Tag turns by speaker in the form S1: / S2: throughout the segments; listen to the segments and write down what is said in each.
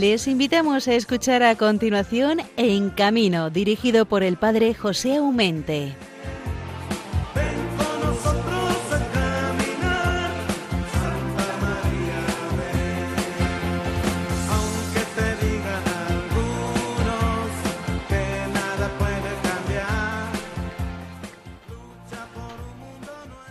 S1: Les invitamos a escuchar a continuación En Camino, dirigido por el padre José Aumente.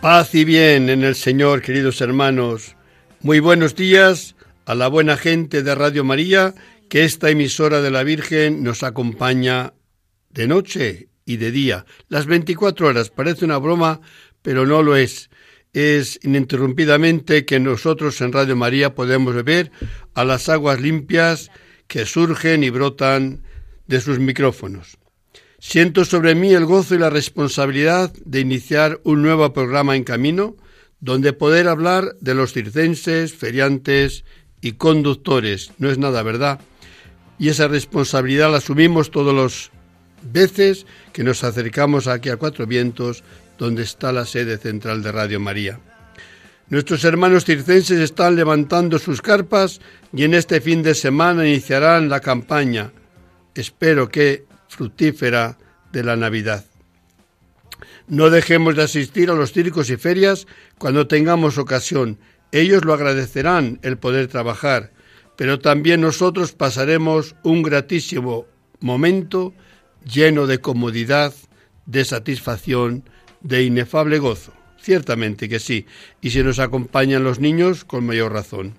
S2: Paz y bien en el Señor, queridos hermanos. Muy buenos días a la buena gente de Radio María, que esta emisora de la Virgen nos acompaña de noche y de día. Las 24 horas parece una broma, pero no lo es. Es ininterrumpidamente que nosotros en Radio María podemos beber a las aguas limpias que surgen y brotan de sus micrófonos. Siento sobre mí el gozo y la responsabilidad de iniciar un nuevo programa en camino, donde poder hablar de los circenses, feriantes y conductores. No es nada, ¿verdad? Y esa responsabilidad la asumimos todos los veces que nos acercamos aquí a Cuatro Vientos, donde está la sede central de Radio María. Nuestros hermanos circenses están levantando sus carpas y en este fin de semana iniciarán la campaña, espero que fructífera, de la Navidad. No dejemos de asistir a los circos y ferias cuando tengamos ocasión, ellos lo agradecerán el poder trabajar, pero también nosotros pasaremos un gratísimo momento lleno de comodidad, de satisfacción, de inefable gozo. Ciertamente que sí, y si nos acompañan los niños, con mayor razón.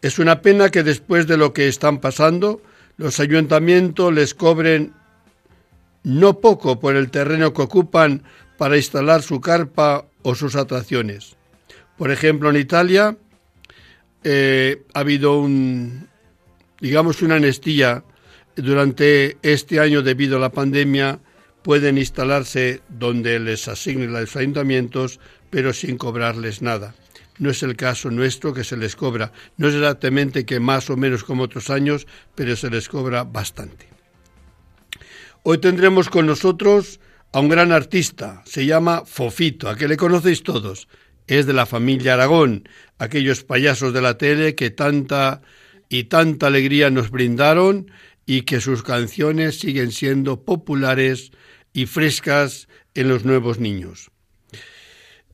S2: Es una pena que después de lo que están pasando, los ayuntamientos les cobren no poco por el terreno que ocupan para instalar su carpa o sus atracciones. Por ejemplo, en Italia eh, ha habido un, digamos, una anestía durante este año debido a la pandemia. Pueden instalarse donde les asignen los ayuntamientos, pero sin cobrarles nada. No es el caso nuestro que se les cobra. No es exactamente que más o menos como otros años, pero se les cobra bastante. Hoy tendremos con nosotros a un gran artista, se llama Fofito, a que le conocéis todos es de la familia Aragón, aquellos payasos de la tele que tanta y tanta alegría nos brindaron y que sus canciones siguen siendo populares y frescas en los nuevos niños.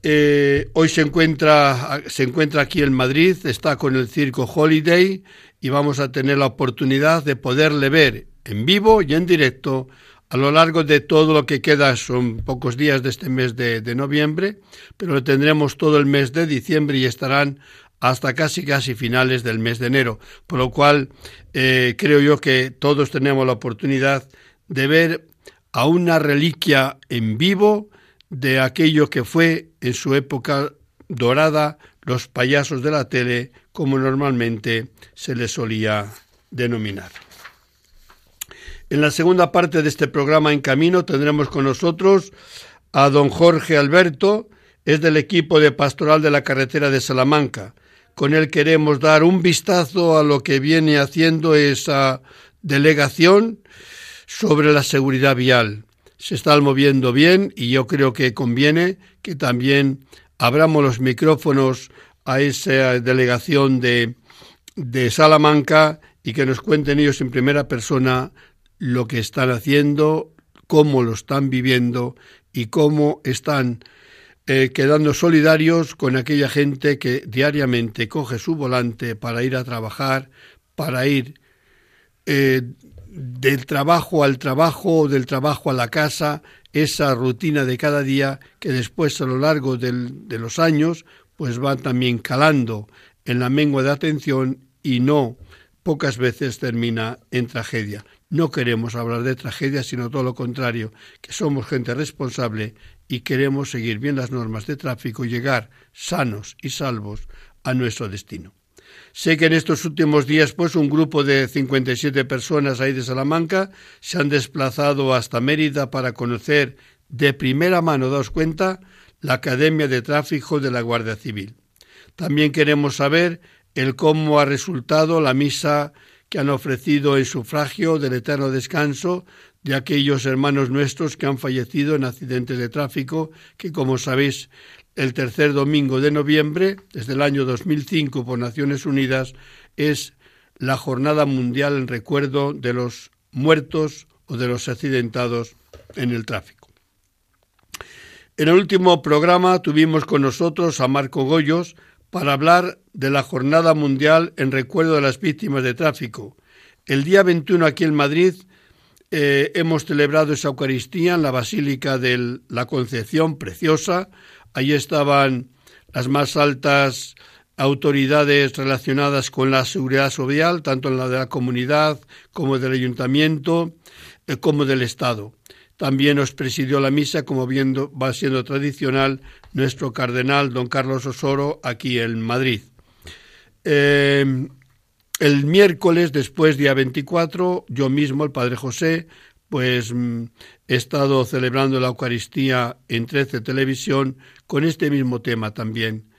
S2: Eh, hoy se encuentra, se encuentra aquí en Madrid, está con el circo Holiday y vamos a tener la oportunidad de poderle ver en vivo y en directo a lo largo de todo lo que queda, son pocos días de este mes de, noviembre, pero lo tendremos todo el mes de diciembre y estarán hasta casi casi finales del mes de enero, por lo cual eh, creo yo que todos tenemos la oportunidad de ver a una reliquia en vivo de aquello que fue en su época dorada los payasos de la tele, como normalmente se les solía denominar. En la segunda parte de este programa En Camino tendremos con nosotros a don Jorge Alberto, es del equipo de pastoral de la carretera de Salamanca. Con él queremos dar un vistazo a lo que viene haciendo esa delegación sobre la seguridad vial. Se está moviendo bien y yo creo que conviene que también abramos los micrófonos a esa delegación de, Salamanca y que nos cuenten ellos en primera persona lo que están haciendo, cómo lo están viviendo y cómo están eh, quedando solidarios con aquella gente que diariamente coge su volante para ir a trabajar, para ir eh, del trabajo al trabajo, del trabajo a la casa, esa rutina de cada día que después a lo largo de los años pues va también calando en la mengua de atención y no pocas veces termina en tragedia. No queremos hablar de tragedia, sino todo lo contrario, que somos gente responsable y queremos seguir bien las normas de tráfico y llegar sanos y salvos a nuestro destino. Sé que en estos últimos días, pues, un grupo de 57 personas ahí de Salamanca se han desplazado hasta Mérida para conocer de primera mano, daos cuenta, la Academia de Tráfico de la Guardia Civil. También queremos saber el cómo ha resultado la misa que han ofrecido el sufragio del eterno descanso de aquellos hermanos nuestros que han fallecido en accidentes de tráfico, que como sabéis, el tercer domingo de noviembre, desde el año 2005 por Naciones Unidas, es la Jornada Mundial en recuerdo de los muertos o de los accidentados en el tráfico. En el último programa tuvimos con nosotros a Marco Goyos para hablar de la Jornada Mundial en recuerdo de las víctimas de tráfico. El día 21 aquí en Madrid eh, hemos celebrado esa Eucaristía en la Basílica de la Concepción, preciosa. Allí estaban las más altas autoridades relacionadas con la seguridad social, tanto en la de la comunidad como del ayuntamiento, eh, como del Estado. También nos presidió la misa, como viendo, va siendo tradicional, nuestro cardenal don Carlos Osoro aquí en Madrid. Eh, el miércoles, después, día 24, yo mismo, el Padre José, pues mm, he estado celebrando la Eucaristía en 13 Televisión con este mismo tema también,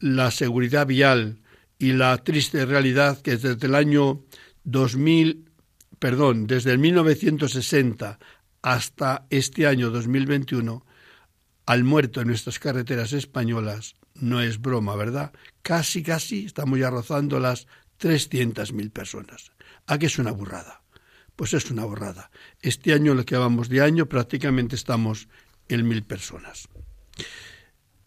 S2: la seguridad vial y la triste realidad que desde el año 2000, perdón, desde el 1960 hasta este año 2021, al muerto en nuestras carreteras españolas no es broma, ¿verdad? Casi, casi estamos ya rozando las 300.000 personas. ¿A qué es una burrada? Pues es una burrada. Este año, lo que vamos de año, prácticamente estamos en mil personas.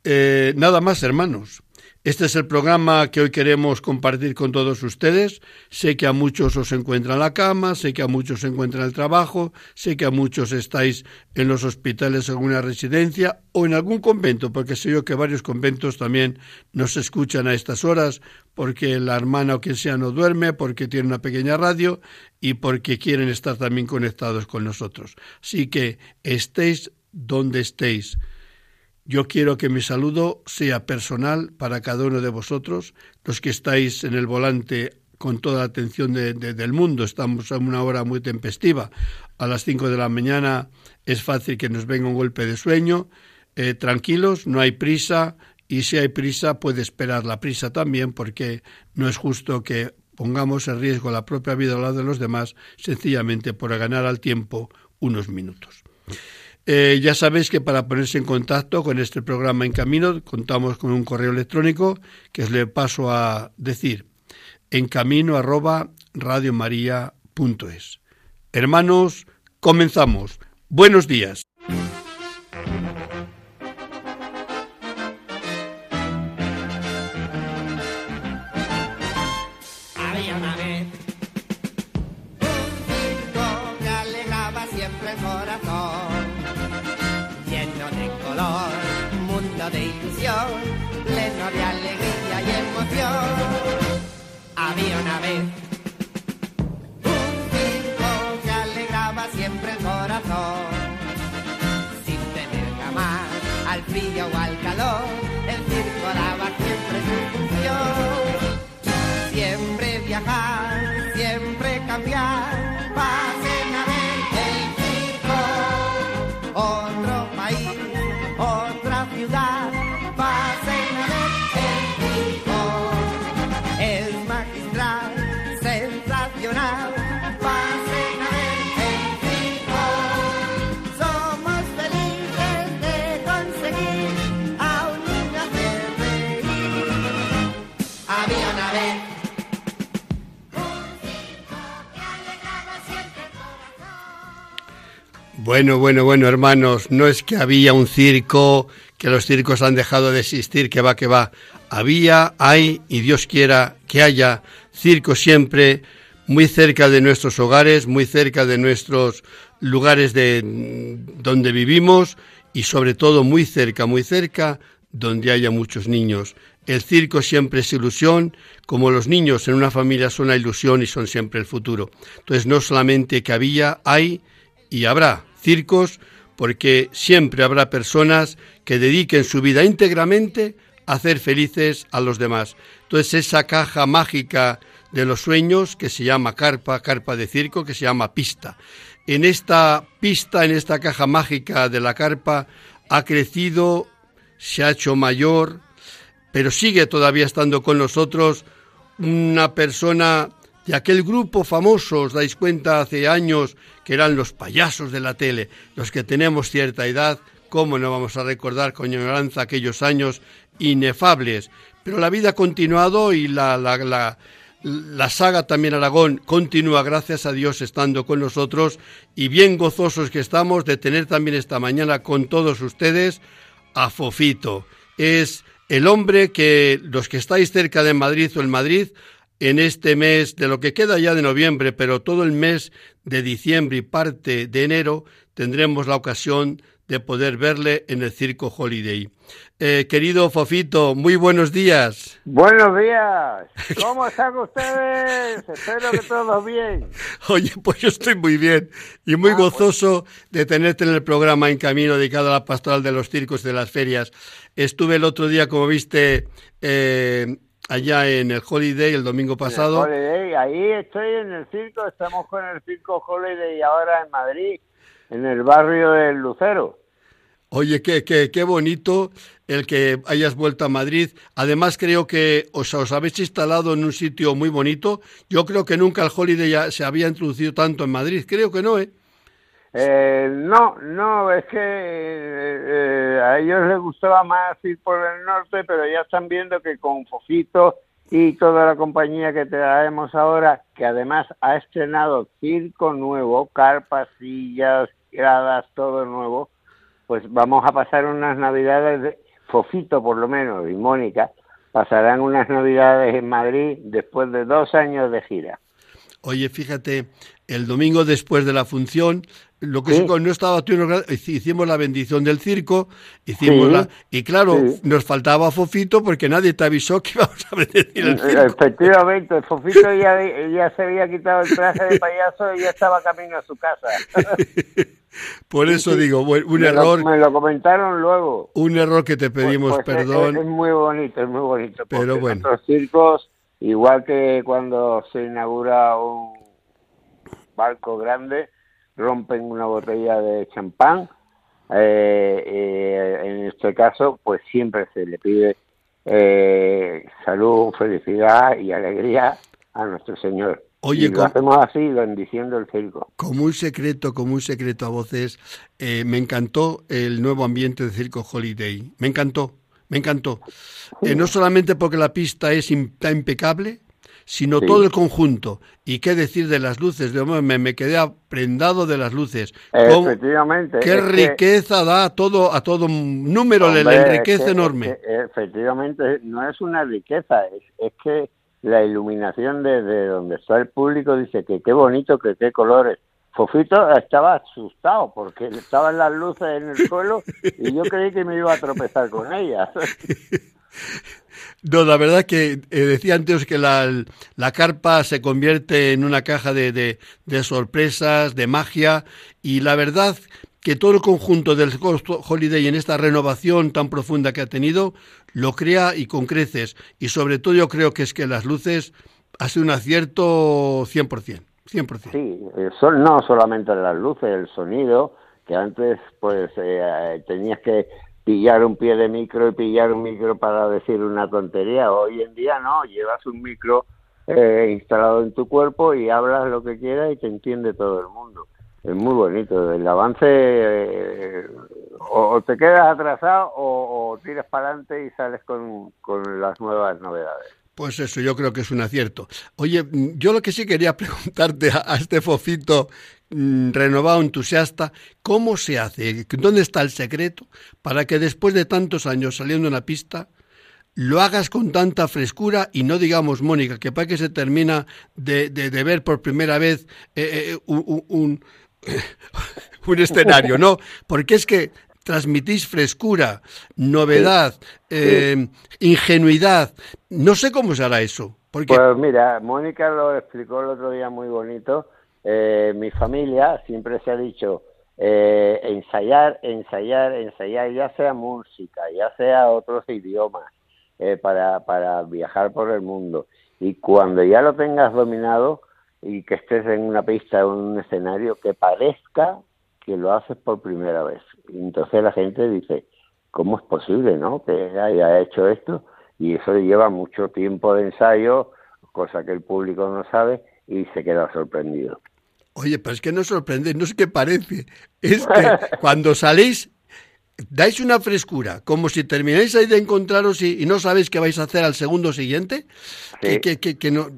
S2: Eh, nada más, hermanos. Este es el programa que hoy queremos compartir con todos ustedes. Sé que a muchos os encuentra en la cama, sé que a muchos se encuentra en el trabajo, sé que a muchos estáis en los hospitales en alguna residencia o en algún convento, porque sé yo que varios conventos también nos escuchan a estas horas, porque la hermana o quien sea no duerme, porque tiene una pequeña radio y porque quieren estar también conectados con nosotros. Así que estéis donde estéis yo quiero que mi saludo sea personal para cada uno de vosotros, los que estáis en el volante con toda la atención del mundo. Estamos en una hora muy tempestiva. A las cinco de la mañana es fácil que nos venga un golpe de sueño. Eh, tranquilos, no hay prisa y si hay prisa puede esperar la prisa también porque no es justo que pongamos en riesgo la propia vida al lado de los demás sencillamente por ganar al tiempo unos minutos. Eh, ya sabéis que para ponerse en contacto con este programa en camino contamos con un correo electrónico que os le paso a decir en camino arroba radiomaria.es. Hermanos, comenzamos. Buenos días. Bueno, bueno, bueno, hermanos, no es que había un circo, que los circos han dejado de existir, que va, que va. Había, hay, y Dios quiera que haya circo siempre muy cerca de nuestros hogares, muy cerca de nuestros lugares de donde vivimos y sobre todo muy cerca, muy cerca donde haya muchos niños. El circo siempre es ilusión, como los niños en una familia son la ilusión y son siempre el futuro. Entonces no solamente que había, hay y habrá circos, porque siempre habrá personas que dediquen su vida íntegramente a hacer felices a los demás. Entonces esa caja mágica de los sueños que se llama carpa, carpa de circo, que se llama pista. En esta pista, en esta caja mágica de la carpa, ha crecido, se ha hecho mayor, pero sigue todavía estando con nosotros una persona de aquel grupo famoso, os dais cuenta, hace años, que eran los payasos de la tele, los que tenemos cierta edad, ¿cómo no vamos a recordar con ignorancia aquellos años inefables? Pero la vida ha continuado y la, la, la saga también Aragón continúa, gracias a Dios, estando con nosotros y bien gozosos que estamos de tener también esta mañana con todos ustedes a Fofito. Es el hombre que los que estáis cerca de Madrid o en Madrid, en este mes de lo que queda ya de noviembre, pero todo el mes de diciembre y parte de enero, tendremos la ocasión de poder verle en el Circo Holiday. Eh, querido Fofito, muy buenos días.
S3: Buenos días. ¿Cómo están ustedes? Espero que todos bien.
S2: Oye, pues yo estoy muy bien y muy ah, pues gozoso de tenerte en el programa En Camino dedicado a la pastoral de los circos y de las ferias. Estuve el otro día, como viste, eh, allá en el Holiday el domingo pasado.
S3: Holiday, ahí estoy en el circo, estamos con el circo Holiday ahora en Madrid, en el barrio del Lucero.
S2: Oye, qué, qué, qué bonito el que hayas vuelto a Madrid. Además, creo que os, os habéis instalado en un sitio muy bonito. Yo creo que nunca el Holiday ya se había introducido tanto en Madrid. Creo que no, ¿eh?
S3: Eh no, no, es que eh, a ellos les gustaba más ir por el norte, pero ya están viendo que con Fofito y toda la compañía que traemos ahora, que además ha estrenado circo nuevo, carpas, sillas, gradas, todo nuevo, pues vamos a pasar unas navidades, de, Fofito por lo menos y Mónica, pasarán unas navidades en Madrid después de dos años de gira.
S2: Oye, fíjate, el domingo después de la función, lo que no estaba tú, hicimos la bendición del circo, hicimos la, y claro, nos faltaba Fofito porque nadie te avisó que íbamos a bendecir el circo.
S3: Efectivamente, Fofito ya, ya se había quitado el traje de payaso y ya estaba camino a su casa.
S2: Por eso digo, un error.
S3: me lo comentaron luego.
S2: Un error que te pues, pedimos pues, perdón.
S3: Es, muy bonito, es muy bonito. Pero bueno. Los circos, igual que cuando se inaugura un barco grande, rompen una botella de champán. Eh, eh, en este caso, pues siempre se le pide eh, salud, felicidad y alegría a nuestro Señor. Oye, lo hacemos así, bendiciendo el circo.
S2: Como un secreto, como un secreto a voces, eh, me encantó el nuevo ambiente de Circo Holiday. Me encantó, me encantó. Eh, no solamente porque la pista es impecable, sino todo el conjunto. Y qué decir de las luces, de, me, me quedé aprendado de las luces.
S3: Efectivamente.
S2: Qué riqueza da todo a todo número, le, enriquece enorme.
S3: efectivamente, no es una riqueza, es, es que la iluminación desde donde está el público dice que qué bonito, que qué colores. Fofito estaba asustado porque estaban las luces en el suelo y yo creí que me iba a tropezar con ellas.
S2: No, la verdad que eh, decía antes que la, la, carpa se convierte en una caja de, de, sorpresas, de magia, y la verdad que todo el conjunto del Holiday en esta renovación tan profunda que ha tenido lo crea y con creces. Y sobre todo yo creo que es que las luces hace un acierto 100%. 100%.
S3: Sí, eh, son, no solamente las luces, el sonido, que antes pues eh, tenías que pillar un pie de micro y pillar un micro para decir una tontería. Hoy en día no, llevas un micro eh, instalado en tu cuerpo y hablas lo que quieras y te entiende todo el mundo es muy bonito. El avance eh, o, te quedas atrasado o, tiras para adelante y sales con, las nuevas novedades.
S2: Pues eso, yo creo que es un acierto. Oye, yo lo que sí quería preguntarte a, este fofito mm, renovado, entusiasta, ¿cómo se hace? ¿Dónde está el secreto para que después de tantos años saliendo en la pista lo hagas con tanta frescura y no digamos, Mónica, que para que se termina de, de, ver por primera vez eh, eh, un un escenario, ¿no? Porque es que transmitís frescura, novedad, eh, ingenuidad. No sé cómo se hará eso. Porque...
S3: Pues mira, Mónica lo explicó el otro día muy bonito. Eh, mi familia siempre se ha dicho eh, ensayar, ensayar, ensayar, ya sea música, ya sea otros idiomas, para, para viajar por el mundo. Y cuando ya lo tengas dominado, y que estés en una pista o en un escenario que parezca que lo haces por primera vez. Y entonces la gente dice, ¿cómo es posible, no? Que haya hecho esto y eso lleva mucho tiempo de ensayo, cosa que el público no sabe y se queda sorprendido.
S2: Oye, pero es que no sorprende, no es que parece, es que cuando salís dais una frescura, como si termináis ahí de encontraros y, no sabéis qué vais a hacer al segundo siguiente, que, que, que, no,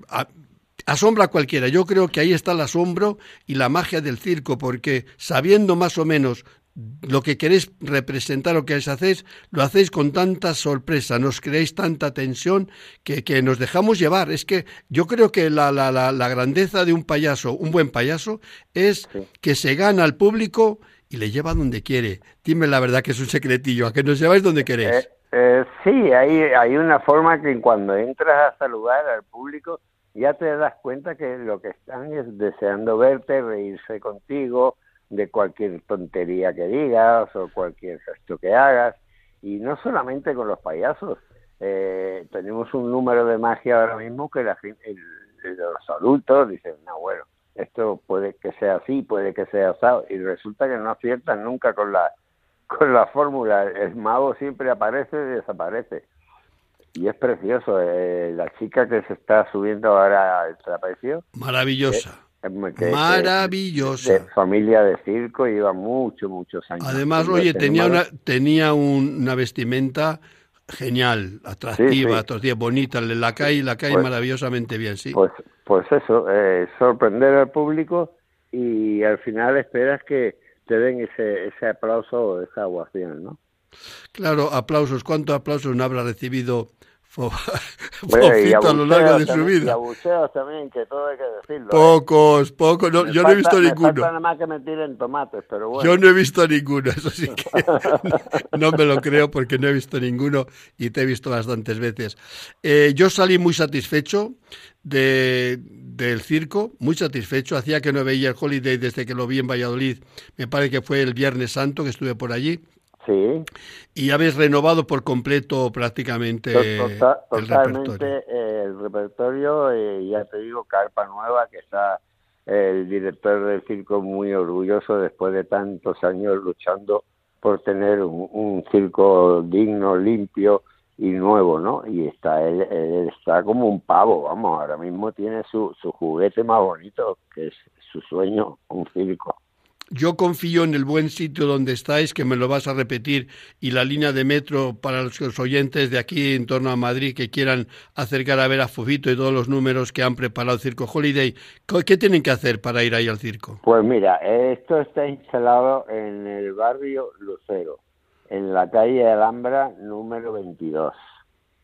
S2: asombra a cualquiera. Yo creo que ahí está el asombro y la magia del circo, porque sabiendo más o menos lo que queréis representar o que hacéis, lo hacéis con tanta sorpresa, nos creéis tanta tensión que, que nos dejamos llevar. Es que yo creo que la, la, la, grandeza de un payaso, un buen payaso, es que se gana al público y le lleva donde quiere. Dime la verdad que es un secretillo, a que nos lleváis donde queréis.
S3: Eh, eh, sí, hay, hay una forma que cuando entras a saludar al público ya te das cuenta que lo que están es deseando verte, reírse contigo, de cualquier tontería que digas o cualquier gesto que hagas. Y no solamente con los payasos, eh, tenemos un número de magia ahora mismo que la gente, los adultos dicen, no, bueno, esto puede que sea así, puede que sea así, y resulta que no aciertan nunca con la con la fórmula. El mago siempre aparece y desaparece. Y es precioso. Eh, la chica que se está subiendo ahora al trapecio.
S2: Maravillosa. Maravillosa.
S3: De, familia de circo, lleva muchos, muchos años.
S2: Además, oye, tenía una, tenía una vestimenta genial, atractiva, sí, bonita, la cae, la cae pues, maravillosamente bien, sí.
S3: Pues, pues eso, eh, sorprender al público y al final esperas que te den ese, ese aplauso o esa ovación, ¿no?
S2: Claro, aplausos. ¿Cuántos aplausos no habrá recibido Fofito a lo largo de su vida.
S3: Y también, que todo hay que decirlo. ¿eh?
S2: Pocos, pocos. No, yo no he visto ninguno.
S3: nada más que me tiren tomates, pero bueno.
S2: Yo no he visto ninguno, eso sí que no me lo creo porque no he visto ninguno y te he visto bastantes veces. Eh, yo salí muy satisfecho de, del circo, muy satisfecho. Hacía que no veía el Holiday desde que lo vi en Valladolid. Me parece que fue el Viernes Santo que estuve por allí.
S3: Sí.
S2: Y habéis renovado por completo prácticamente
S3: el repertorio. el repertorio, eh, ya te digo, Carpa Nueva, que está el director del circo muy orgulloso después de tantos años luchando por tener un, circo digno, limpio y nuevo, ¿no? Y está él, está como un pavo, vamos, ahora mismo tiene su, su juguete más bonito, que es su sueño, un circo.
S2: Yo confío en el buen sitio donde estáis, que me lo vas a repetir, y la línea de metro para los oyentes de aquí en torno a Madrid que quieran acercar a ver a Fofito y todos los números que han preparado el Circo Holiday. ¿Qué tienen que hacer para ir ahí al circo?
S3: Pues mira, esto está instalado en el barrio Lucero, en la calle Alhambra número 22.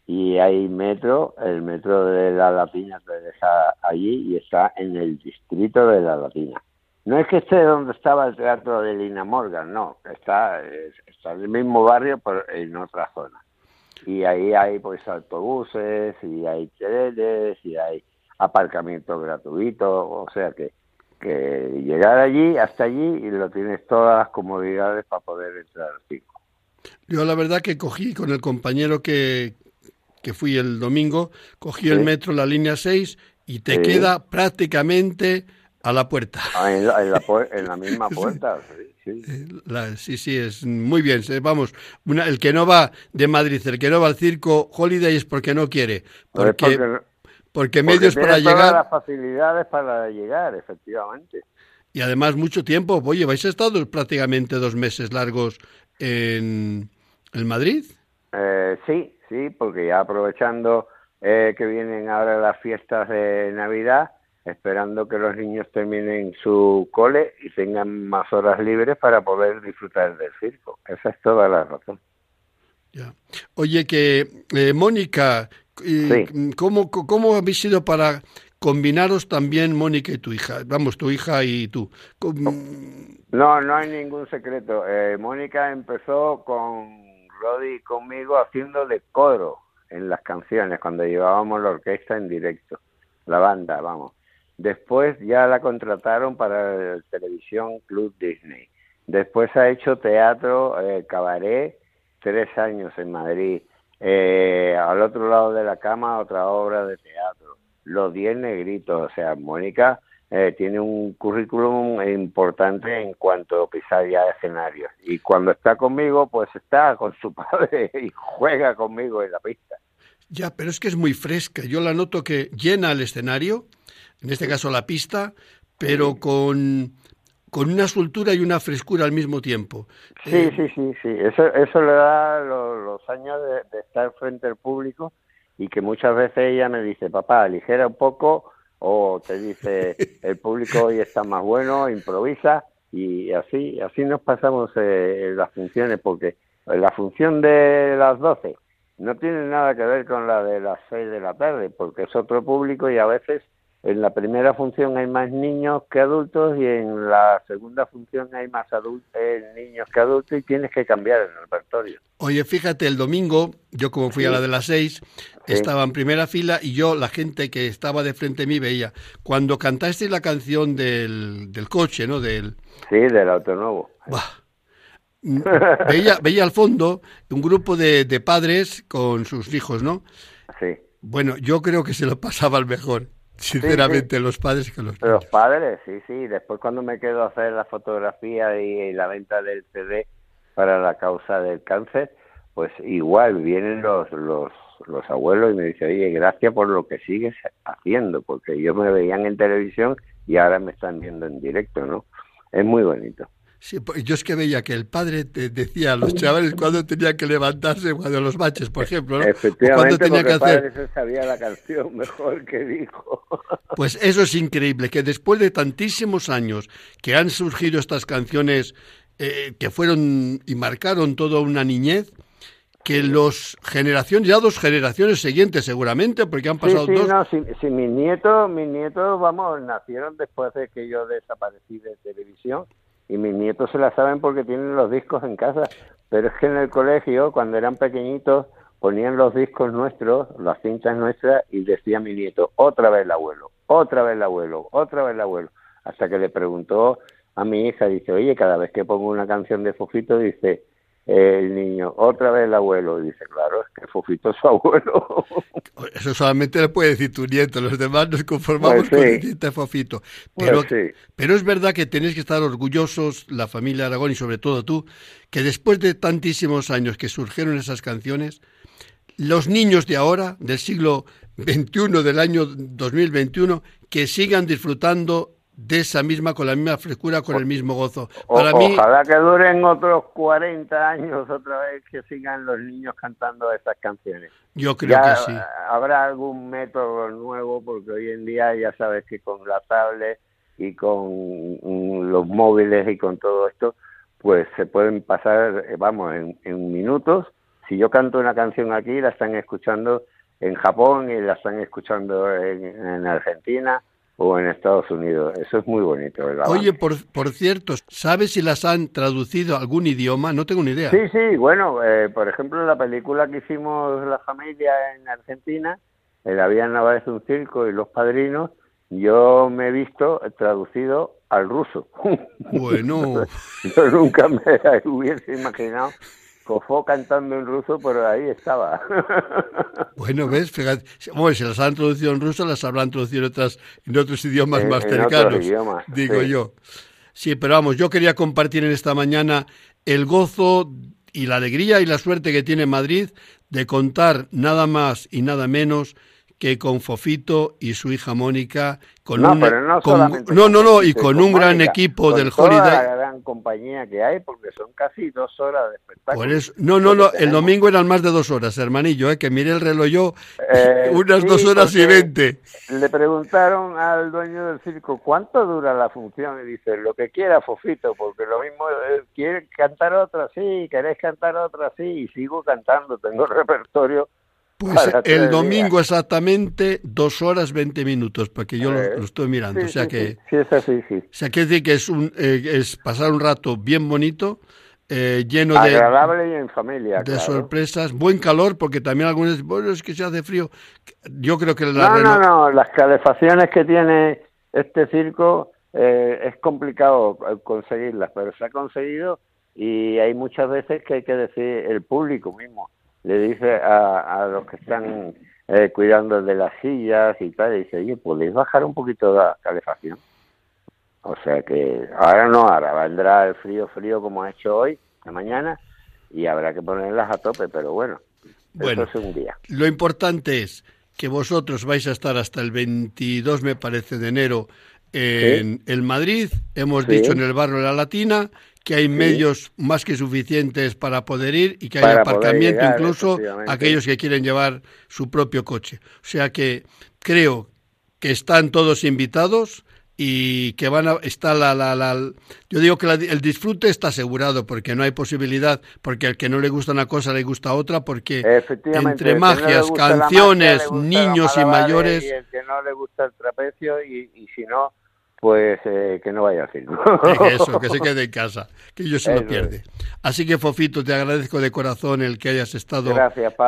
S3: Y hay metro, el metro de la Latina te deja allí y está en el distrito de la Latina. No es que esté donde estaba el teatro de Lina Morgan, no, está, está en el mismo barrio, pero en otra zona. Y ahí hay pues autobuses, y hay trenes, y hay aparcamiento gratuito, o sea que, que llegar allí, hasta allí, y lo tienes todas las comodidades para poder entrar al circo.
S2: Yo la verdad que cogí con el compañero que, que fui el domingo, cogí el metro, la línea 6, y te queda prácticamente a la puerta.
S3: Ah, en, la, misma puerta, sí.
S2: Sí. sí, es muy bien. Vamos, el que no va de Madrid, el que no va al circo Holiday es porque no quiere. Porque, porque, medios para llegar.
S3: las facilidades para llegar, efectivamente.
S2: Y además mucho tiempo. Oye, ¿vais a estar prácticamente dos meses largos en, en Madrid?
S3: Eh, sí, sí, porque ya aprovechando eh, que vienen ahora las fiestas de Navidad, esperando que los niños terminen su cole y tengan más horas libres para poder disfrutar del circo. Esa es toda la razón.
S2: Ya. Oye, que eh, Mónica, ¿cómo, ¿cómo habéis sido para combinaros también Mónica y tu hija? Vamos, tu hija y tú.
S3: No, no hay ningún secreto. Eh, Mónica empezó con Rodi y conmigo haciendo de coro en las canciones cuando llevábamos la orquesta en directo, la banda, vamos. Después ya la contrataron para la televisión Club Disney. Después ha hecho teatro, eh, cabaret, tres años en Madrid. Eh, al otro lado de la cama, otra obra de teatro. Los Diez Negritos. O sea, Mónica eh, tiene un currículum importante en cuanto a pisar ya escenarios. Y cuando está conmigo, pues está con su padre y juega conmigo en la pista.
S2: Ya, pero es que es muy fresca. Yo la noto que llena el escenario en este caso la pista, pero con con una soltura y una frescura al mismo tiempo.
S3: Sí, eh, sí, sí, sí. Eso, eso le da los, años de, estar frente al público y que muchas veces ella me dice, papá, ligera un poco, o te dice, el público hoy está más bueno, improvisa, y así, así nos pasamos eh, las funciones, porque la función de las 12 no tiene nada que ver con la de las 6 de la tarde, porque es otro público y a veces en la primera función hay más niños que adultos y en la segunda función hay más adultos, eh, niños que adultos y tienes que cambiar el repertorio.
S2: Oye, fíjate, el domingo, yo como fui a la de las seis, estaba en primera fila y yo, la gente que estaba de frente a mí, veía. Cuando cantaste la canción del, del coche, ¿no? Del...
S3: Sí, del autonovo.
S2: veía, veía al fondo un grupo de, de padres con sus hijos, ¿no?
S3: Sí.
S2: Bueno, yo creo que se lo pasaba al mejor. Sinceramente, los padres que los
S3: Los padres, sí, sí. Después cuando me quedo a hacer la fotografía y, la venta del CD para la causa del cáncer, pues igual vienen los, los, los abuelos y me dicen, oye, gracias por lo que sigues haciendo, porque ellos me veían en televisión y ahora me están viendo en directo, ¿no? Es muy bonito.
S2: Sí, pues, yo es que veía que el padre te decía a los chavales cuando tenía que levantarse, cuando los baches, por ejemplo, ¿no?
S3: Efectivamente, tenía que hacer... el padre sabía la canción mejor que dijo.
S2: Pues eso es increíble, que después de tantísimos años que han surgido estas canciones eh, que fueron y marcaron toda una niñez, que los generaciones, ya dos generaciones siguientes seguramente, porque han pasado
S3: sí,
S2: dos...
S3: No, si, si mis nietos, mis nietos, vamos, nacieron después de que yo desaparecí de televisión y mis nietos se la saben porque tienen los discos en casa. Pero es que en el colegio, cuando eran pequeñitos, ponían los discos nuestros, las cintas nuestras, y decía mi nieto, otra vez el abuelo, otra vez el abuelo, otra vez el abuelo. Hasta que le preguntó a mi hija, dice, oye, cada vez que pongo una canción de Fofito, dice, el niño, otra vez el abuelo. dice, claro, es que Fofito es su abuelo.
S2: Eso solamente le puede decir tu nieto, los demás nos conformamos pues con el de Fofito. Pues pero, pero es verdad que tenéis que estar orgullosos, la familia Aragón y sobre todo tú, que después de tantísimos años que surgieron esas canciones, los niños de ahora, del siglo XXI, del año 2021, que sigan disfrutando de esa misma, con la misma frescura, con el mismo gozo.
S3: Para mí, ojalá que duren otros 40 años otra vez que sigan los niños cantando esas canciones.
S2: Yo creo que sí.
S3: Habrá algún método nuevo, porque hoy en día ya sabes que con la tablet y con los móviles y con todo esto, pues se pueden pasar, eh, vamos, en, minutos. Si yo canto una canción aquí, la están escuchando en Japón y la están escuchando en Argentina o en Estados Unidos. Eso es muy bonito, ¿verdad?
S2: Oye, por, por cierto, ¿sabes si las han traducido a algún idioma? No tengo ni idea.
S3: Sí, sí, bueno, eh, por ejemplo, la película que hicimos la familia en Argentina, El Avión Navarre es un circo y Los Padrinos, yo me he visto traducido al ruso.
S2: Bueno.
S3: yo nunca me hubiese imaginado Cofó cantando en ruso, pero ahí estaba.
S2: Bueno, ves, fíjate, bueno, si las han traducido en ruso, las habrán traducido en, otras, en otros idiomas más cercanos, digo yo. Sí, pero vamos, yo quería compartir en esta mañana el gozo y la alegría y la suerte que tiene Madrid de contar nada más y nada menos que con Fofito y su hija Mónica, con
S3: no,
S2: un,
S3: pero no,
S2: no, no, no, y con, un gran equipo del Holiday.
S3: la gran compañía que hay, porque son casi dos horas de espectáculo.
S2: no, no, no, el domingo eran más de dos horas, hermanillo, ¿eh? que miré el reloj yo, eh, unas dos horas y veinte.
S3: Le preguntaron al dueño del circo, ¿cuánto dura la función? Y dice, lo que quiera, Fofito, porque lo mismo, eh, ¿quiere cantar otra? Sí, ¿querés cantar otra? Sí, y sigo cantando, tengo repertorio
S2: pues el domingo exactamente dos horas veinte minutos, porque yo lo, estoy mirando. o sea que,
S3: sí, es así, sí. O
S2: sea, que decir que es, un, eh, es pasar un rato bien bonito, eh, lleno
S3: de... Agradable y en familia,
S2: De sorpresas, buen calor, porque también algunos bueno, es que se hace frío. Yo creo que...
S3: La no, no, no, las calefacciones que tiene este circo eh, es complicado conseguirlas, pero se ha conseguido y hay muchas veces que hay que decir el público mismo le dice a, a los que están eh, cuidando de las sillas y tal, dice, oye, ¿podéis bajar un poquito la calefacción? O sea que ahora no, ahora vendrá el frío, frío como ha hecho hoy, de mañana, y habrá que ponerlas a tope, pero bueno,
S2: bueno
S3: eso es un día.
S2: Lo importante es que vosotros vais a estar hasta el 22, me parece, de enero en el Madrid, hemos dicho en el barrio de la Latina, que hay medios más que suficientes para poder ir y que hay aparcamiento incluso aquellos que quieren llevar su propio coche. O sea que creo que están todos invitados y que van a está la, la, la yo digo que el disfrute está asegurado porque no hay posibilidad porque al que no le gusta una cosa le gusta otra porque entre magias canciones niños y mayores
S3: y el que no le gusta el trapecio y, y si no pues eh, que no vaya a hacer.
S2: Eso, que se quede en casa, que yo se lo pierde. Así que, Fofito, te agradezco de corazón el que hayas estado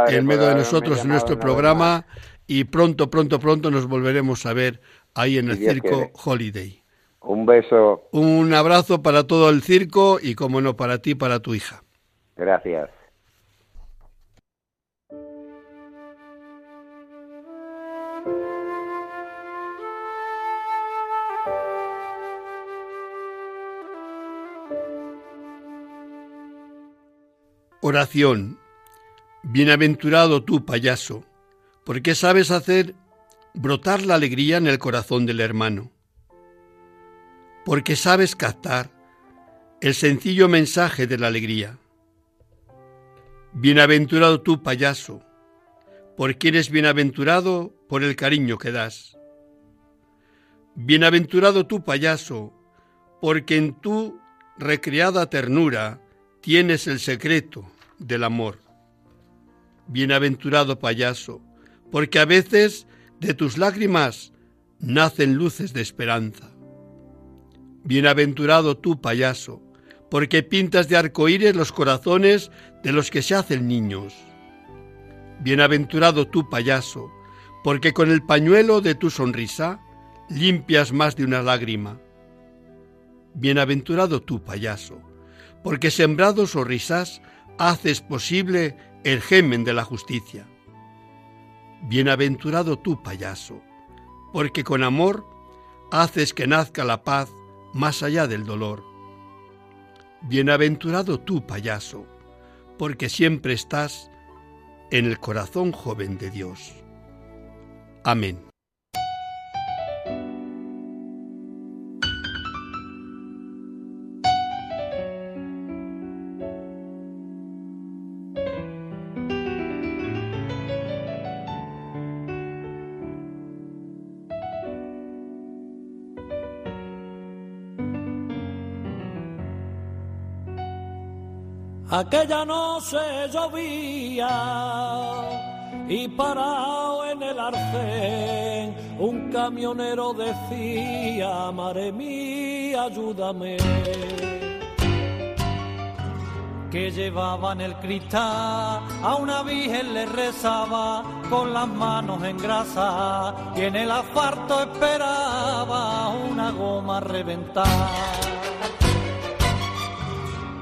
S2: en medio de nosotros en nuestro programa y pronto, pronto, pronto nos volveremos a ver ahí en el circo Holiday.
S3: Un beso.
S2: Un abrazo para todo el circo y, como no, para ti, para tu hija.
S3: Gracias.
S2: Oración. Bienaventurado tú, payaso, porque sabes hacer brotar la alegría en el corazón del hermano, porque sabes captar el sencillo mensaje de la alegría. Bienaventurado tú, payaso, porque eres bienaventurado por el cariño que das. Bienaventurado tú, payaso, porque en tu recreada ternura tienes el secreto del amor. Bienaventurado payaso, porque a veces de tus lágrimas nacen luces de esperanza. Bienaventurado tú, payaso, porque pintas de arcoíris los corazones de los que se hacen niños. Bienaventurado tú, payaso, porque con el pañuelo de tu sonrisa limpias más de una lágrima. Bienaventurado tú, payaso, porque sembrados o risas haces posible el gemen de la justicia. Bienaventurado tú, payaso, porque con amor haces que nazca la paz más allá del dolor. Bienaventurado tú, payaso, porque siempre estás en el corazón joven de Dios. Amén.
S4: Aquella noche llovía y parado en el arcén, un camionero decía, madre mía, ayúdame. Que llevaba en el cristal, a una virgen le rezaba con las manos en grasa y en el asfalto esperaba una goma reventada.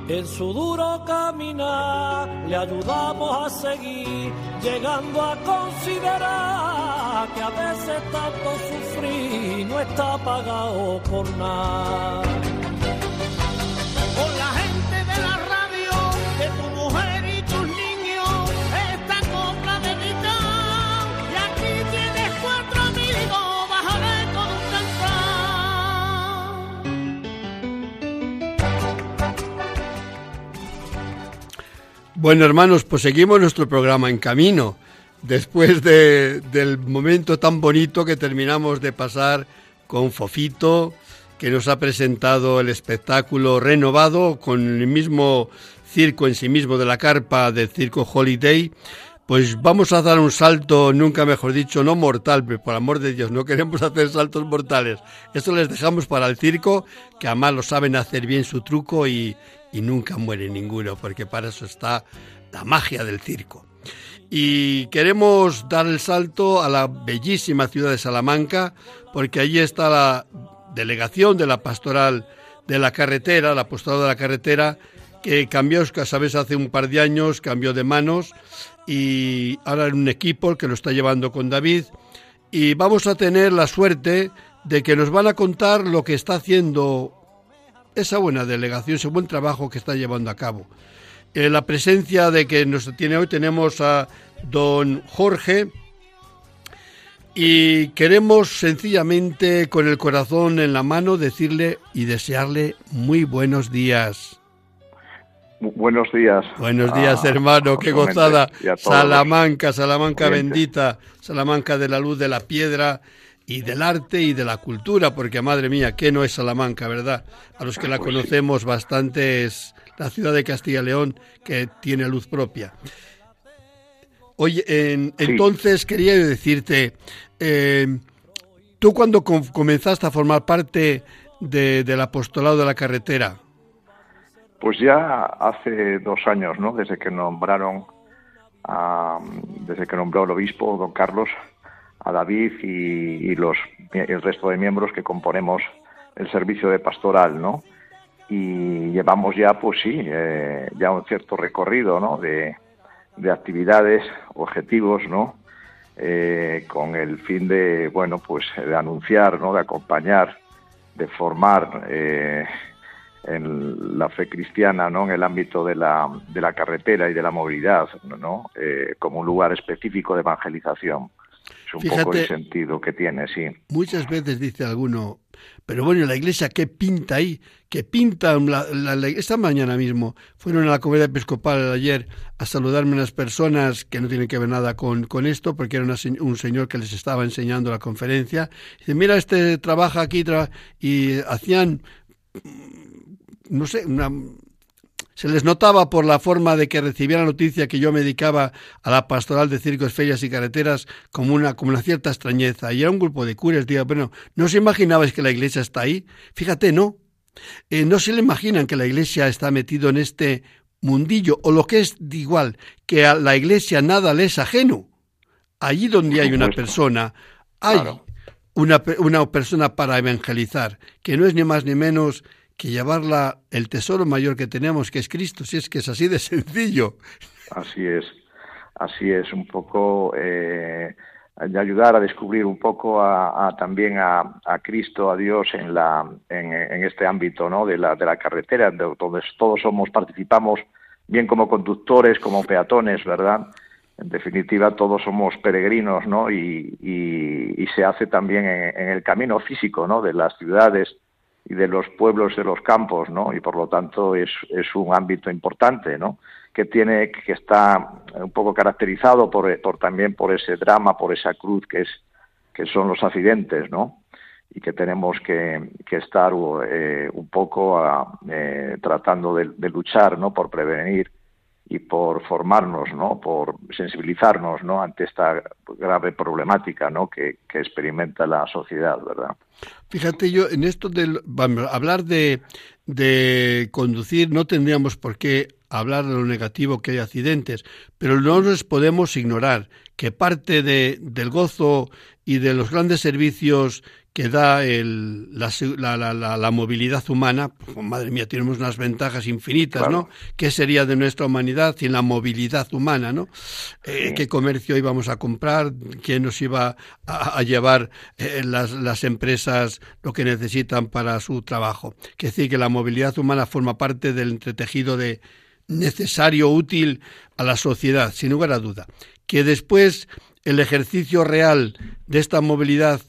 S4: En su duro caminar le ayudamos a seguir, llegando a considerar que a veces tanto sufrir no está pagado por nada.
S2: Bueno, hermanos, pues seguimos nuestro programa en camino. Después de, del momento tan bonito que terminamos de pasar con Fofito, que nos ha presentado el espectáculo renovado con el mismo circo en sí mismo de la carpa del circo Holiday, pues vamos a dar un salto, nunca mejor dicho, no mortal, pero por amor de Dios, no queremos hacer saltos mortales. Esto les dejamos para el circo, que además lo saben hacer bien su truco y, y nunca muere ninguno, porque para eso está la magia del circo. Y queremos dar el salto a la bellísima ciudad de Salamanca, porque allí está la delegación de la pastoral de la carretera, la apostolado de la carretera, que cambió, sabes, hace un par de años, cambió de manos y ahora en un equipo que lo está llevando con David. Y vamos a tener la suerte de que nos van a contar lo que está haciendo esa buena delegación, ese buen trabajo que está llevando a cabo. En la presencia de que nos tiene hoy tenemos a don Jorge Y queremos sencillamente con el corazón en la mano decirle y desearle muy buenos días.
S5: Buenos días.
S2: Buenos días, hermano, qué gozada. Salamanca, Salamanca bendita, Salamanca de la luz de la piedra y del arte y de la cultura, porque madre mía, ¿qué no es Salamanca, verdad? A los que la pues conocemos bastante es la ciudad de Castilla y León, que tiene luz propia. Oye, entonces quería decirte, eh, tú cuando comenzaste a formar parte del apostolado de la carretera.
S5: Pues ya hace dos años, ¿no? Desde que nombraron, desde que nombró el obispo don Carlos, a David y, los, el resto de miembros que componemos el servicio de pastoral, ¿no? Y llevamos ya, pues sí, eh, ya un cierto recorrido, ¿no? De, actividades, objetivos, ¿no? Eh, con el fin de, bueno, pues de anunciar, ¿no? De acompañar, de formar eh, en la fe cristiana, ¿no? En el ámbito de la, de la carretera y de la movilidad, ¿no? como un lugar específico de evangelización. Es un poco el sentido que tiene, sí.
S2: Muchas veces dice alguno, pero bueno, la iglesia, ¿qué pinta ahí? ¿Qué pinta? La, esta mañana mismo fueron a la comunidad episcopal ayer a saludarme unas personas que no tienen que ver nada con, con esto, porque era un señor que les estaba enseñando la conferencia. Dice, mira, este trabaja aquí, y hacían, no sé, una se les notaba por la forma de que recibía la noticia que yo me dedicaba a la pastoral de circos, ferias y carreteras como una, como una cierta extrañeza. Y era un grupo de curas, digo, bueno, ¿no os imaginabais que la iglesia está ahí? Fíjate, no. Eh, no se le imaginan que la iglesia está metido en este mundillo, o lo que es igual, que a la iglesia nada le es ajeno. Allí donde hay una persona, hay una, una persona para evangelizar, que no es ni más ni menos que llevarla el tesoro mayor que tenemos, que es Cristo, si es que es así de sencillo.
S5: Así es, así es, un poco eh, de ayudar a descubrir un poco a, también a, Cristo, a Dios en, la, en, este ámbito ¿no? de, la, de la carretera, donde todos somos, participamos, bien como conductores, como peatones, ¿verdad? En definitiva, todos somos peregrinos, ¿no? Y, se hace también en, en, el camino físico, ¿no? De las ciudades, y de los pueblos de los campos, ¿no? Y por lo tanto es, es un ámbito importante, ¿no? Que tiene, que está un poco caracterizado por, por también por ese drama, por esa cruz que es, que son los accidentes, ¿no? Y que tenemos que, que estar eh, un poco eh, tratando de, de, luchar, ¿no? Por prevenir y por formarnos, ¿no? Por sensibilizarnos, ¿no? Ante esta grave problemática, ¿no? Que, que experimenta la sociedad, ¿verdad?
S2: Fíjate yo, en esto de hablar de, de conducir, no tendríamos por qué hablar de lo negativo que hay accidentes, pero no nos podemos ignorar que parte de, del gozo y de los grandes servicios que da el, la, la, la, movilidad humana, pues, madre mía, tenemos unas ventajas infinitas, ¿no? ¿Qué sería de nuestra humanidad sin la movilidad humana, ¿no? Eh, ¿Qué comercio íbamos a comprar? ¿Quién nos iba a, llevar eh, las, las, empresas lo que necesitan para su trabajo? Que decir que la movilidad humana forma parte del entretejido de necesario, útil a la sociedad, sin lugar a duda. Que después el ejercicio real de esta movilidad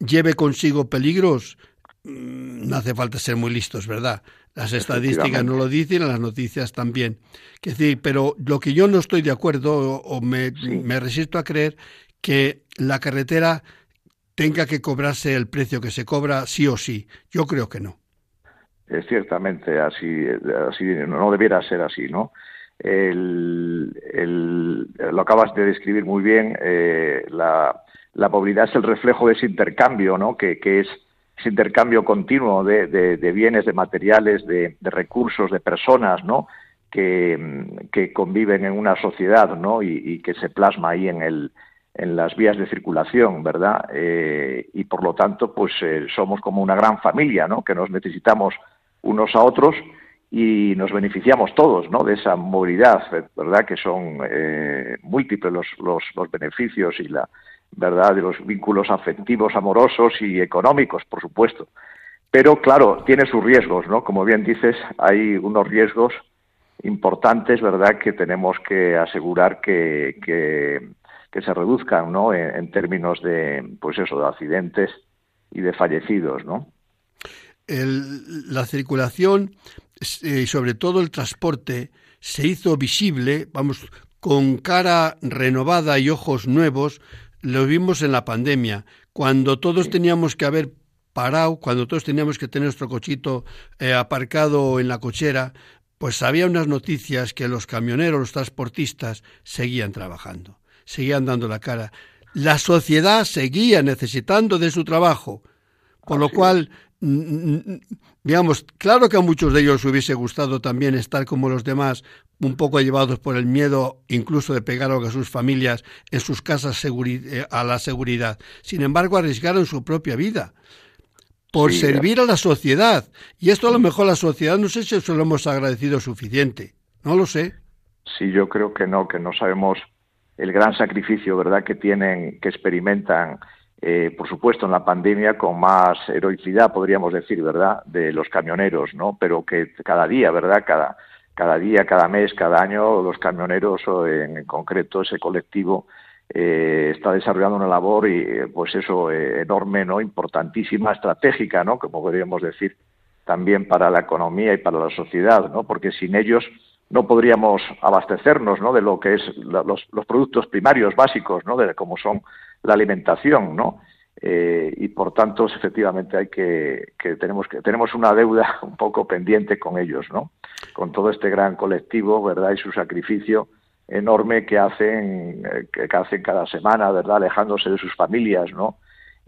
S2: lleve consigo peligros, mm, no hace falta ser muy listos, ¿verdad? Las estadísticas no lo dicen, las noticias también. decir, pero lo que yo no estoy de acuerdo o, me, me, resisto a creer que la carretera tenga que cobrarse el precio que se cobra sí o sí. Yo creo que no.
S5: Es ciertamente así, así no debiera ser así, ¿no? El, el, lo acabas de describir muy bien, eh, la, la movilidad es el reflejo de ese intercambio, ¿no? que, es ese intercambio continuo de, de, bienes, de materiales, de, de, recursos, de personas, ¿no? Que, conviven en una sociedad, ¿no? Y, y, que se plasma ahí en, el, en las vías de circulación, ¿verdad? Eh, y por lo tanto, pues eh, somos como una gran familia, ¿no? Que nos necesitamos unos a otros y nos beneficiamos todos, ¿no? De esa movilidad, ¿verdad? Que son eh, múltiples los, los, los beneficios y la ¿verdad? De los vínculos afectivos, amorosos y económicos, por supuesto. Pero claro, tiene sus riesgos, ¿no? Como bien dices, hay unos riesgos importantes, ¿verdad? Que tenemos que asegurar que, que se reduzcan, ¿no? En, términos de, pues eso, de accidentes y de fallecidos, ¿no?
S2: la circulación y sobre todo el transporte se hizo visible, vamos, con cara renovada y ojos nuevos, lo vimos en la pandemia, cuando todos teníamos que haber parado, cuando todos teníamos que tener nuestro cochito eh, aparcado en la cochera, pues había unas noticias que los camioneros, los transportistas seguían trabajando, seguían dando la cara. La sociedad seguía necesitando de su trabajo, por lo cual digamos, claro que a muchos de ellos hubiese gustado también estar como los demás, un poco llevados por el miedo incluso de pegar a sus familias en sus casas eh, a la seguridad. Sin embargo, arriesgaron su propia vida por servir a la sociedad. Y esto a lo mejor la sociedad no sé si se lo hemos agradecido suficiente. No lo sé.
S5: Sí, yo creo que no, que no sabemos el gran sacrificio, ¿verdad?, que tienen, que experimentan eh, por supuesto en la pandemia con más heroicidad, podríamos decir, ¿verdad?, de los camioneros, ¿no? Pero que cada día, ¿verdad?, cada, cada día, cada mes, cada año, los camioneros, o en concreto ese colectivo, eh, está desarrollando una labor y pues eso eh, enorme, ¿no? Importantísima, estratégica, ¿no? Como podríamos decir, también para la economía y para la sociedad, ¿no? Porque sin ellos no podríamos abastecernos, ¿no? De lo que es los, los productos primarios básicos, ¿no? De cómo son la alimentación, ¿no? Eh, y por tanto, efectivamente, hay que, que, tenemos que tenemos una deuda un poco pendiente con ellos, ¿no? Con todo este gran colectivo, ¿verdad? Y su sacrificio enorme que hacen eh, que, hacen cada semana, ¿verdad? Alejándose de sus familias, ¿no?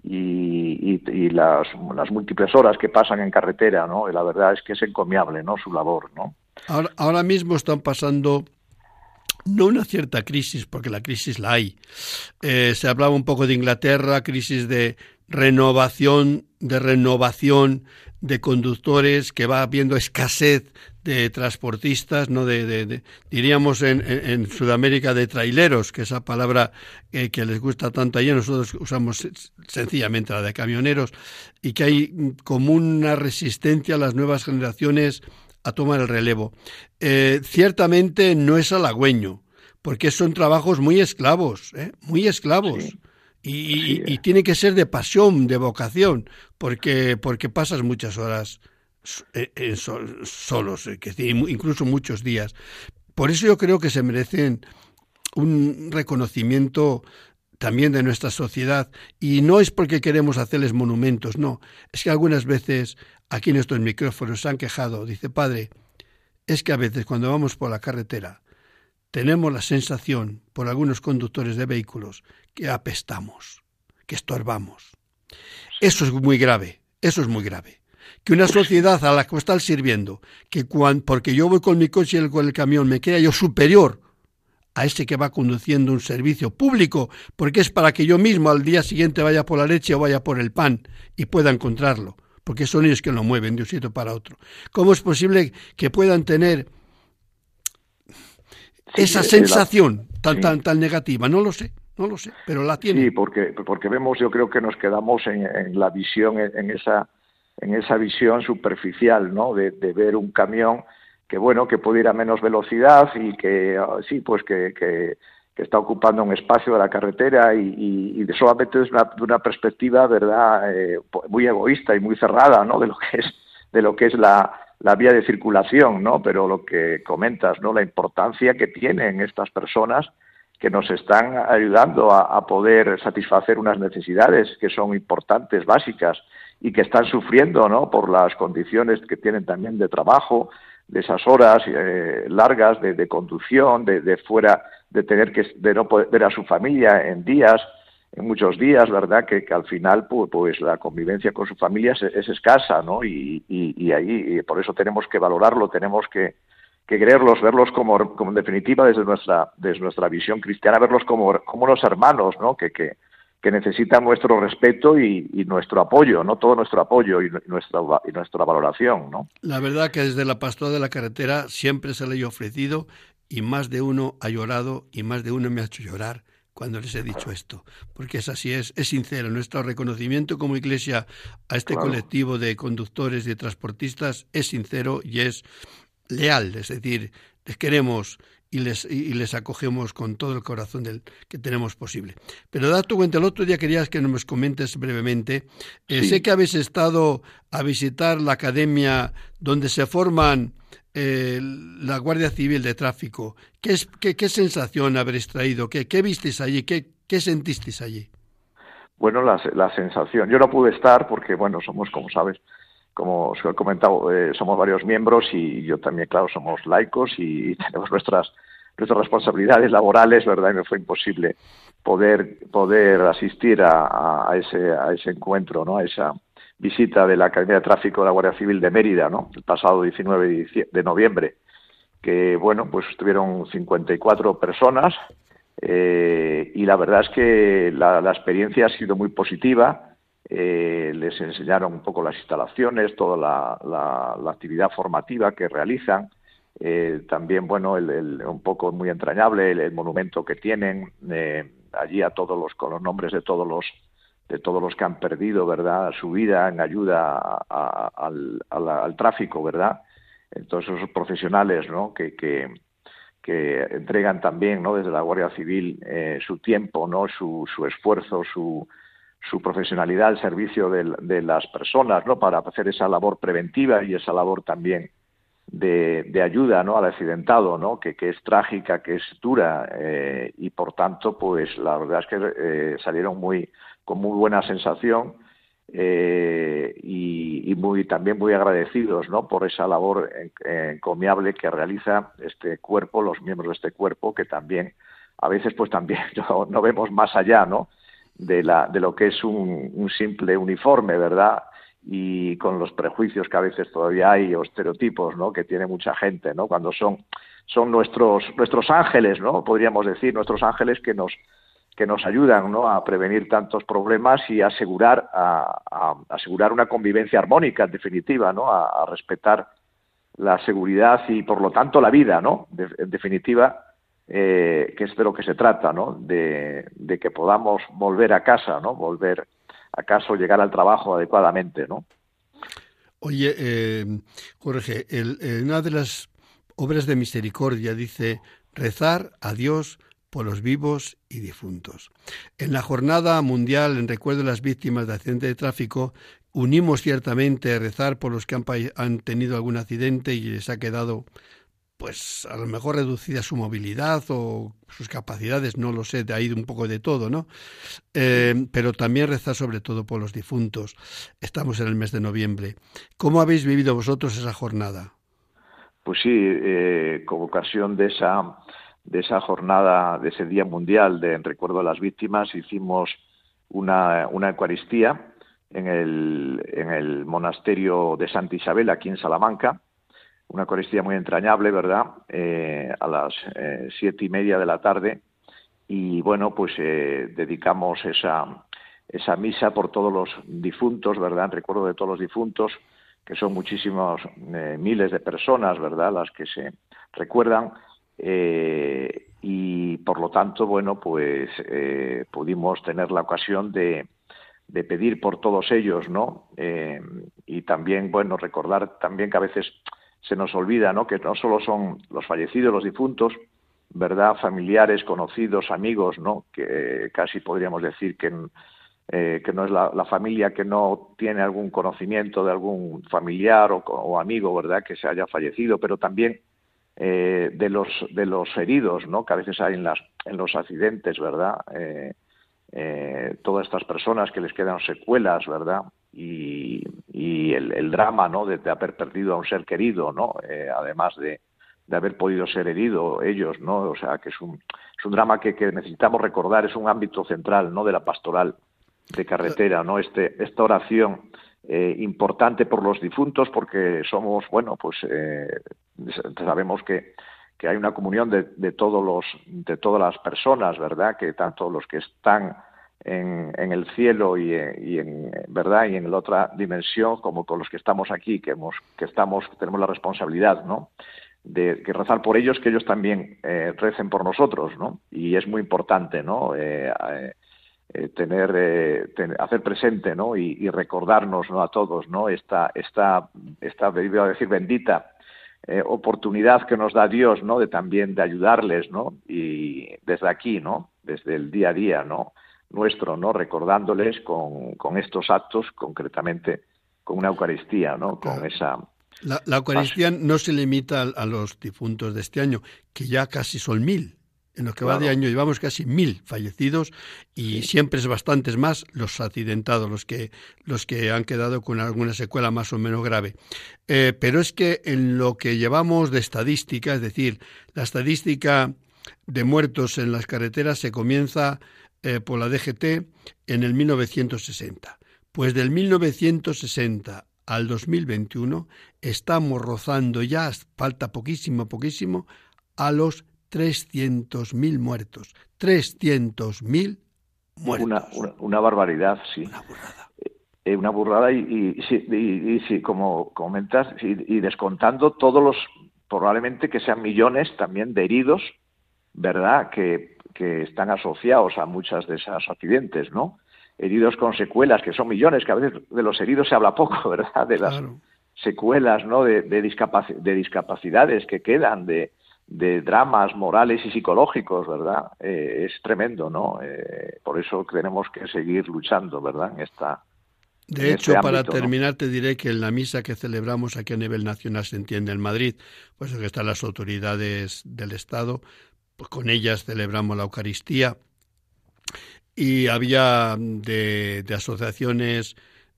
S5: Y, y, las, las, múltiples horas que pasan en carretera, ¿no? Y la verdad es que es encomiable, ¿no? Su labor, ¿no?
S2: Ahora, ahora mismo están pasando no una cierta crisis, porque la crisis la hay. Eh, se hablaba un poco de Inglaterra, crisis de renovación, de renovación de conductores, que va habiendo escasez de transportistas, no de, diríamos en, Sudamérica de traileros, que esa palabra que les gusta tanto allí, nosotros usamos sencillamente la de camioneros, y que hay como una resistencia a las nuevas generaciones a tomar el relevo. Eh, ciertamente no es halagüeño, porque son trabajos muy esclavos, ¿eh? muy esclavos. Y, tiene que ser de pasión, de vocación, porque, porque pasas muchas horas eh, solos, incluso muchos días. Por eso yo creo que se merecen un reconocimiento también de nuestra sociedad. Y no es porque queremos hacerles monumentos, no. Es que algunas veces aquí en estos micrófonos se han quejado, dice, padre, es que a veces cuando vamos por la carretera tenemos la sensación, por algunos conductores de vehículos, que apestamos, que estorbamos. Eso es muy grave, eso es muy grave. Que una sociedad a la que está sirviendo, que cuando, porque yo voy con mi coche y con el camión, me crea yo superior a ese que va conduciendo un servicio público, porque es para que yo mismo al día siguiente vaya por la leche o vaya por el pan y pueda encontrarlo porque son ellos que lo mueven de un sitio para otro. ¿Cómo es posible que puedan tener esa eh, sensación tan, tan, tan negativa? No lo sé, no lo sé, pero la tienen.
S5: Sí, porque, porque vemos, yo creo que nos quedamos en, la visión, en, esa, en esa visión superficial, ¿no? De, ver un camión que, bueno, que pudiera menos velocidad y que, ah, sí, pues que, que está ocupando un espacio de la carretera y, y, solamente desde una, perspectiva verdad eh, muy egoísta y muy cerrada no de lo que es de lo que es la, la vía de circulación no pero lo que comentas no la importancia que tienen estas personas que nos están ayudando a, a poder satisfacer unas necesidades que son importantes básicas y que están sufriendo no por las condiciones que tienen también de trabajo de esas horas eh, largas de, de conducción de, de fuera de tener que de no poder ver a su familia en días, en muchos días, ¿verdad? Que, al final, pues, pues, la convivencia con su familia es, escasa, ¿no? Y, y, ahí, por eso tenemos que valorarlo, tenemos que, que creerlos, verlos como, como en definitiva desde nuestra, desde nuestra visión cristiana, verlos como, como unos hermanos, ¿no? Que, que, que necesitan nuestro respeto y, nuestro apoyo, no todo nuestro apoyo y nuestra, y nuestra valoración. ¿no?
S2: La verdad que desde la pastora de la carretera siempre se le ha ofrecido y más de uno ha llorado y más de uno me ha hecho llorar cuando les he dicho esto, porque es así, es, es sincero. Nuestro reconocimiento como iglesia a este colectivo de conductores y de transportistas es sincero y es leal, es decir, les queremos y les, y, les acogemos con todo el corazón del, que tenemos posible. Pero da tu cuenta, el otro día querías que nos comentes brevemente. Eh, sé que habéis estado a visitar la academia donde se forman eh, la Guardia Civil de Tráfico. ¿Qué, es, qué, qué sensación habréis traído? ¿Qué, qué visteis allí? ¿Qué, qué sentisteis allí?
S5: Bueno, la, la sensación. Yo no pude estar porque, bueno, somos, como sabes, como os he comentado, eh, somos varios miembros y yo también, claro, somos laicos y, tenemos nuestras nuestras responsabilidades laborales, ¿verdad? Y me fue imposible poder poder asistir a, ese a ese encuentro, ¿no? A esa visita de la Academia de Tráfico de la Guardia Civil de Mérida, ¿no? El pasado 19 de noviembre, que bueno, pues estuvieron 54 personas eh, y la verdad es que la, la experiencia ha sido muy positiva eh, les enseñaron un poco las instalaciones, toda la, actividad formativa que realizan. Eh, también, bueno, el, un poco muy entrañable el, monumento que tienen eh, allí a todos los con los nombres de todos los de todos los que han perdido, ¿verdad? Su vida en ayuda al, al, tráfico, ¿verdad? Entonces esos profesionales, ¿no? Que, que, que entregan también, ¿no? Desde la Guardia Civil eh, su tiempo, ¿no? Su, su esfuerzo, su su profesionalidad al servicio de, las personas, ¿no? Para hacer esa labor preventiva y esa labor también de, ayuda, ¿no? Al accidentado, ¿no? Que, es trágica, que es dura eh, y por tanto, pues la verdad es que eh, salieron muy con muy buena sensación eh, y, muy también muy agradecidos, ¿no? Por esa labor encomiable que realiza este cuerpo, los miembros de este cuerpo, que también a veces, pues también no vemos más allá, ¿no? de, la, de lo que es un, simple uniforme, ¿verdad? Y con los prejuicios que a veces todavía hay o estereotipos ¿no? que tiene mucha gente no cuando son son nuestros nuestros ángeles no podríamos decir nuestros ángeles que nos que nos ayudan ¿no? a prevenir tantos problemas y asegurar a, asegurar una convivencia armónica en definitiva no a, respetar la seguridad y por lo tanto la vida no en definitiva eh, que es de lo que se trata, ¿no? De, que podamos volver a casa, ¿no? Volver a casa o llegar al trabajo adecuadamente, ¿no?
S2: Oye, eh, Jorge, una de las obras de misericordia dice rezar a Dios por los vivos y difuntos. En la Jornada Mundial en recuerdo de las víctimas de accidente de tráfico, unimos ciertamente a rezar por los que han tenido algún accidente y les ha quedado pues a lo mejor reducida su movilidad o sus capacidades, no lo sé, de ahí un poco de todo, ¿no? Eh, pero también rezar sobre todo por los difuntos. Estamos en el mes de noviembre. ¿Cómo habéis vivido vosotros esa jornada?
S5: Pues sí, eh, como ocasión de esa, de esa jornada, de ese Día Mundial de en recuerdo a las víctimas, hicimos una, una Eucaristía en el, en el monasterio de Santa Isabel, aquí en Salamanca, una Eucaristía muy entrañable, ¿verdad? Eh, a las eh, siete y media de la tarde y bueno, pues eh, dedicamos esa, esa misa por todos los difuntos, ¿verdad? En recuerdo de todos los difuntos, que son muchísimos miles de personas, ¿verdad? Las que se recuerdan y por lo tanto, bueno, pues pudimos tener la ocasión de, de pedir por todos ellos, ¿no? y también, bueno, recordar también que a veces se nos olvida, ¿no? Que no solo son los fallecidos, los difuntos, ¿verdad? Familiares, conocidos, amigos, ¿no? Que casi podríamos decir que, eh, que no es la, familia que no tiene algún conocimiento de algún familiar o, amigo, ¿verdad? Que se haya fallecido, pero también eh, de los de los heridos, ¿no? Que a veces hay en las en los accidentes, ¿verdad? Eh, todas estas personas que les quedan secuelas, ¿verdad? Y, el, drama ¿no? de, haber perdido a un ser querido, ¿no? Eh, además de, de, haber podido ser herido ellos, ¿no? O sea, que es un, es un drama que, que, necesitamos recordar, es un ámbito central ¿no? de la pastoral de carretera, ¿no? Este, esta oración eh, importante por los difuntos porque somos, bueno, pues eh, sabemos que, que hay una comunión de, de, todos los, de todas las personas, ¿verdad? Que tanto los que están en, el cielo y, y, en verdad y en la otra dimensión como con los que estamos aquí que hemos que estamos tenemos la responsabilidad no de rezar por ellos que ellos también eh, recen por nosotros no y es muy importante no eh, eh, tener hacer presente no y, y, recordarnos no a todos no esta esta esta a decir bendita eh, oportunidad que nos da Dios, ¿no? De también de ayudarles, ¿no? Y desde aquí, ¿no? Desde el día a día, ¿no? Nuestro, ¿no? Recordándoles con, con estos actos, concretamente con una Eucaristía, ¿no? Con esa...
S2: La, Eucaristía no se limita a, los difuntos de este año, que ya casi son mil. En lo que va de año llevamos casi mil fallecidos y siempre es bastantes más los accidentados, los que, los que han quedado con alguna secuela más o menos grave. Eh, pero es que en lo que llevamos de estadística, es decir, la estadística de muertos en las carreteras se comienza eh, por la DGT en el 1960. Pues del 1960 al 2021 estamos rozando ya, falta poquísimo, poquísimo, a los 300.000 muertos. 300.000 muertos.
S5: Una, una, barbaridad, sí.
S2: Una burrada.
S5: Eh, una burrada y, y, sí, como comentas, y, descontando todos los, probablemente que sean millones también de heridos, ¿verdad? Que, que están asociados a muchas de esas accidentes, ¿no? heridos con secuelas, que son millones, que a veces de los heridos se habla poco, ¿verdad? De las secuelas, ¿no? De, de, discapacidades que quedan, de, de, dramas morales y psicológicos, ¿verdad? Eh, es tremendo, ¿no? Eh, por eso tenemos que seguir luchando, ¿verdad? En esta.
S2: De hecho, este para terminar, te diré que en la misa que celebramos aquí a nivel nacional se entiende en Madrid, pues que están las autoridades del Estado, pues con ellas celebramos la Eucaristía y había de, asociaciones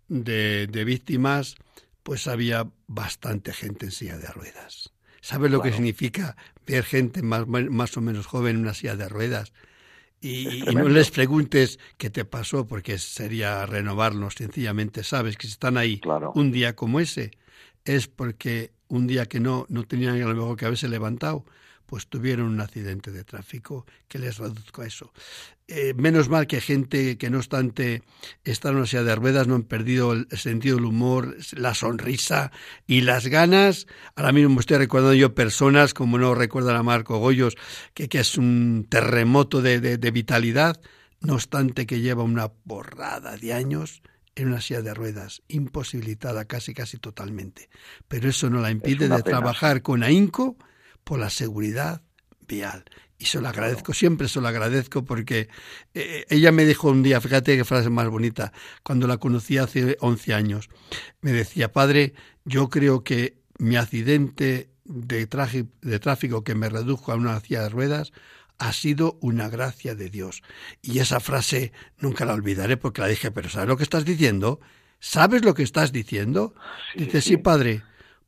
S2: de, víctimas, pues había bastante gente en silla de ruedas. ¿Sabes lo que significa ver gente más, más, o menos joven en una silla de ruedas? Y, no les preguntes qué te pasó, porque sería renovarlos. Sencillamente sabes que si están ahí un día como ese, es porque un día que no, no tenían a lo mejor que haberse levantado, pues tuvieron un accidente de tráfico que les reduzco a eso. Eh, menos mal que gente que no obstante está en una silla de ruedas no han perdido el sentido del humor, la sonrisa y las ganas. Ahora mismo estoy recordando yo personas, como no recuerdan a Marco Goyos, que, que es un terremoto de, de, vitalidad, no obstante que lleva una borrada de años en una silla de ruedas, imposibilitada casi casi totalmente. Pero eso no la impide de trabajar con ahínco por la seguridad vial. Y se lo agradezco, siempre se lo agradezco porque eh, ella me dijo un día, fíjate qué frase más bonita, cuando la conocí hace 11 años, me decía, padre, yo creo que mi accidente de, de tráfico que me redujo a una silla de ruedas ha sido una gracia de Dios. Y esa frase nunca la olvidaré porque la dije, pero ¿sabes lo que estás diciendo? ¿Sabes lo que estás diciendo? Dice, sí, padre,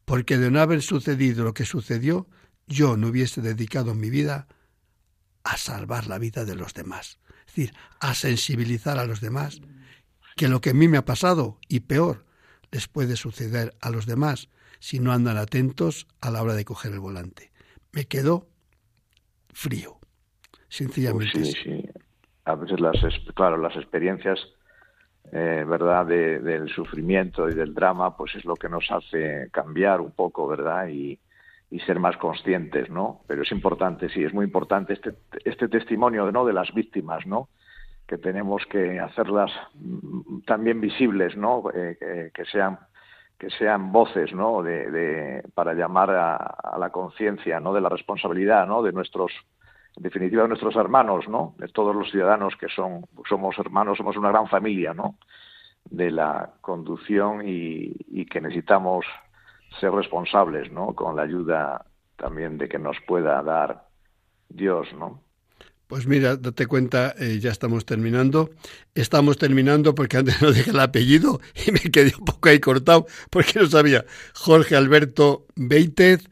S2: porque de no haber sucedido lo que sucedió, yo no hubiese dedicado mi vida a salvar la vida de los demás. Es decir, a sensibilizar a los demás que lo que a mí me ha pasado, y peor, les puede suceder a los demás si no andan atentos a la hora de coger el volante. Me quedo frío, sencillamente.
S5: sí, sí. A veces las, claro, las experiencias, eh, ¿verdad?, del sufrimiento y del drama, pues es lo que nos hace cambiar un poco, ¿verdad? Y, y ser más conscientes, ¿no? Pero es importante, sí, es muy importante este, este testimonio, ¿no? De las víctimas, ¿no? Que tenemos que hacerlas mm, también visibles, ¿no? Eh, que, sean que sean voces, ¿no? De, para llamar a, la conciencia, ¿no? De la responsabilidad, ¿no? De nuestros, en definitiva, de nuestros hermanos, ¿no? De todos los ciudadanos que son, somos hermanos, somos una gran familia, ¿no? De la conducción y, y que necesitamos ser responsables, ¿no? Con la ayuda también de que nos pueda dar Dios, ¿no?
S2: Pues mira, date cuenta, eh, ya estamos terminando. Estamos terminando porque antes no dije el apellido y me quedé un poco ahí cortado porque no sabía. Jorge Alberto Beitez.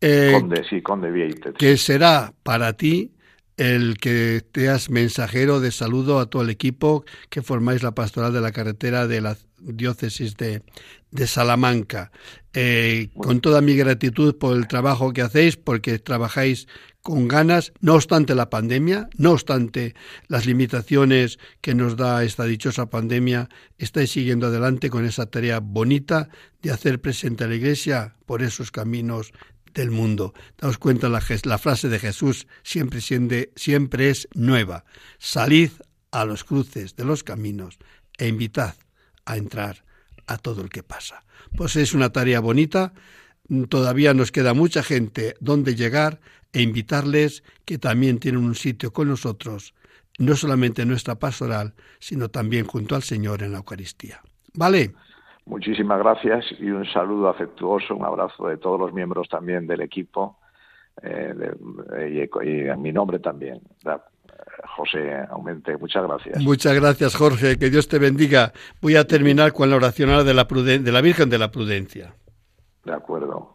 S5: Eh, conde, sí, Conde Beitez.
S2: Que será para ti el que seas mensajero de saludo a todo el equipo que formáis la pastoral de la carretera de la diócesis de, de Salamanca. Eh, con toda mi gratitud por el trabajo que hacéis, porque trabajáis con ganas, no obstante la pandemia, no obstante las limitaciones que nos da esta dichosa pandemia, estáis siguiendo adelante con esa tarea bonita de hacer presente a la Iglesia por esos caminos del mundo. Daos cuenta, la, frase de Jesús siempre, siempre, siempre es nueva. Salid a los cruces de los caminos e invitad a entrar a todo el que pasa. Pues es una tarea bonita. todavía nos queda mucha gente donde llegar e invitarles que también tienen un sitio con nosotros, no solamente en nuestra pastoral, sino también junto al Señor en la Eucaristía. ¿Vale?
S5: Muchísimas gracias y un saludo afectuoso, un abrazo de todos los miembros también del equipo eh, y, en mi nombre también. José Aumente, muchas gracias.
S2: Muchas gracias, Jorge. Que Dios te bendiga. Voy a terminar con la oración de la, de la Virgen de la Prudencia.
S5: De acuerdo.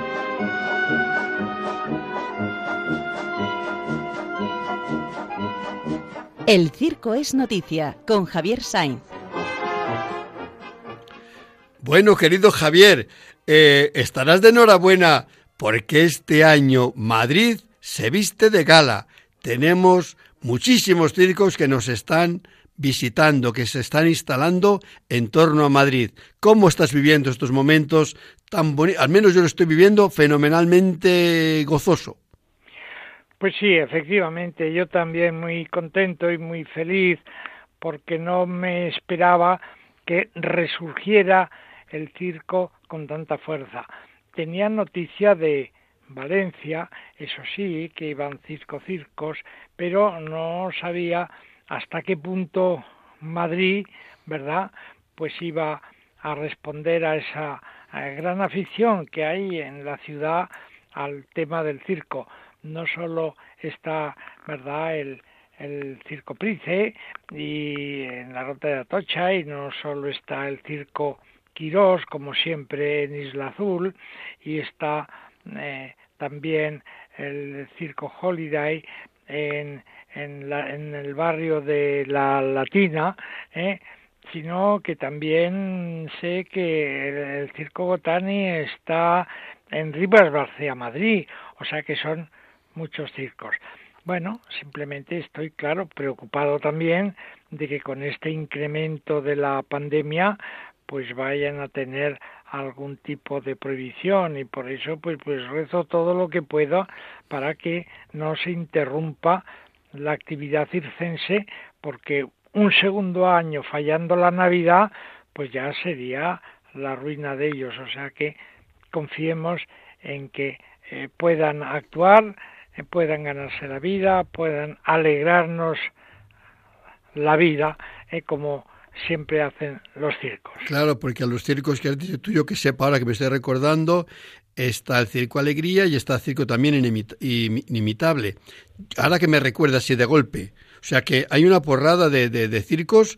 S1: El circo es noticia con Javier Sainz.
S2: Bueno, querido Javier, eh, estarás de enhorabuena porque este año Madrid se viste de gala. Tenemos muchísimos circos que nos están visitando, que se están instalando en torno a Madrid. ¿Cómo estás viviendo estos momentos tan bonitos? Al menos yo lo estoy viviendo fenomenalmente gozoso.
S6: Pues sí, efectivamente, yo también muy contento y muy feliz porque no me esperaba que resurgiera el circo con tanta fuerza. Tenía noticia de Valencia, eso sí, que iban circo circos, pero no sabía hasta qué punto Madrid, ¿verdad? Pues iba a responder a esa gran afición que hay en la ciudad al tema del circo no solo está, ¿verdad?, el, el Circo Price y en la Rota de Atocha y no solo está el Circo Quirós, como siempre en Isla Azul, y está eh, también el Circo Holiday en, en, la, en, el barrio de la Latina, ¿eh? sino que también sé que el, el Circo Botani está en Rivas Barcea, Madrid, o sea que son muchos circos. Bueno, simplemente estoy, claro, preocupado también de que con este incremento de la pandemia pues vayan a tener algún tipo de prohibición y por eso pues pues rezo todo lo que pueda para que no se interrumpa la actividad circense porque un segundo año fallando la Navidad pues ya sería la ruina de ellos, o sea que confiemos en que eh, puedan actuar puedan ganarse la vida, puedan alegrarnos la vida, eh, como siempre hacen los circos.
S2: Claro, porque a los circos que has dicho tú, yo que sepa ahora que me estoy recordando, está el Circo Alegría y está el Circo también inimitable. Ahora que me recuerda así de golpe. O sea que hay una porrada de, de circos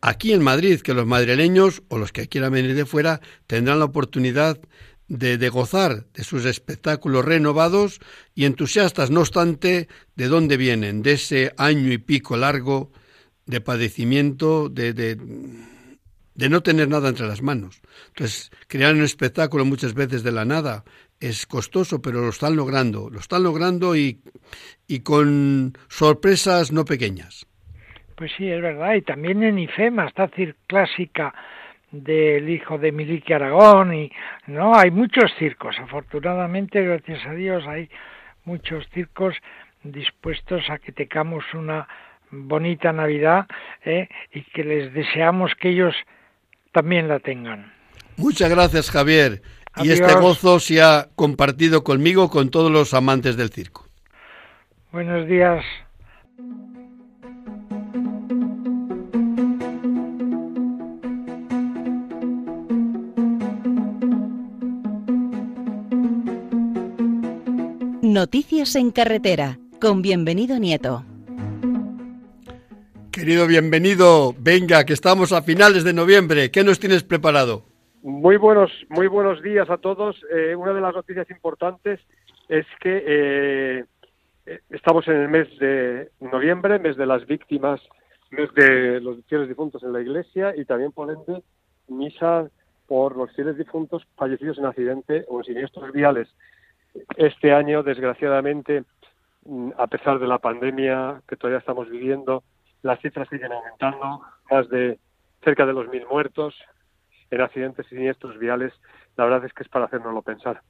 S2: aquí en Madrid que los madrileños o los que quieran venir de fuera tendrán la oportunidad de, gozar de sus espectáculos renovados y entusiastas, no obstante, de dónde vienen, de ese año y pico largo de padecimiento, de, de, de no tener nada entre las manos. Entonces, crear un espectáculo muchas veces de la nada es costoso, pero lo están logrando, lo están logrando y, y con sorpresas no pequeñas.
S6: Pues sí, es verdad, y también en IFEMA, está clásica del hijo de Milique Aragón y no hay muchos circos afortunadamente gracias a Dios hay muchos circos dispuestos a que tengamos una bonita Navidad ¿eh? y que les deseamos que ellos también la tengan.
S2: Muchas gracias Javier y este gozo se ha compartido conmigo con todos los amantes del circo.
S6: Buenos días.
S1: Noticias en carretera con bienvenido Nieto.
S2: Querido bienvenido, venga, que estamos a finales de noviembre. ¿Qué nos tienes preparado?
S7: Muy buenos, muy buenos días a todos. Eh, una de las noticias importantes es que eh, estamos en el mes de noviembre, mes de las víctimas, mes de los fieles difuntos en la iglesia y también por ende misa por los fieles difuntos fallecidos en accidente o en siniestros viales. Este año, desgraciadamente, mm, a pesar de la pandemia que todavía estamos viviendo, las cifras siguen aumentando, más de cerca de los mil muertos en accidentes siniestros viales. La verdad es que es para hacernoslo pensar.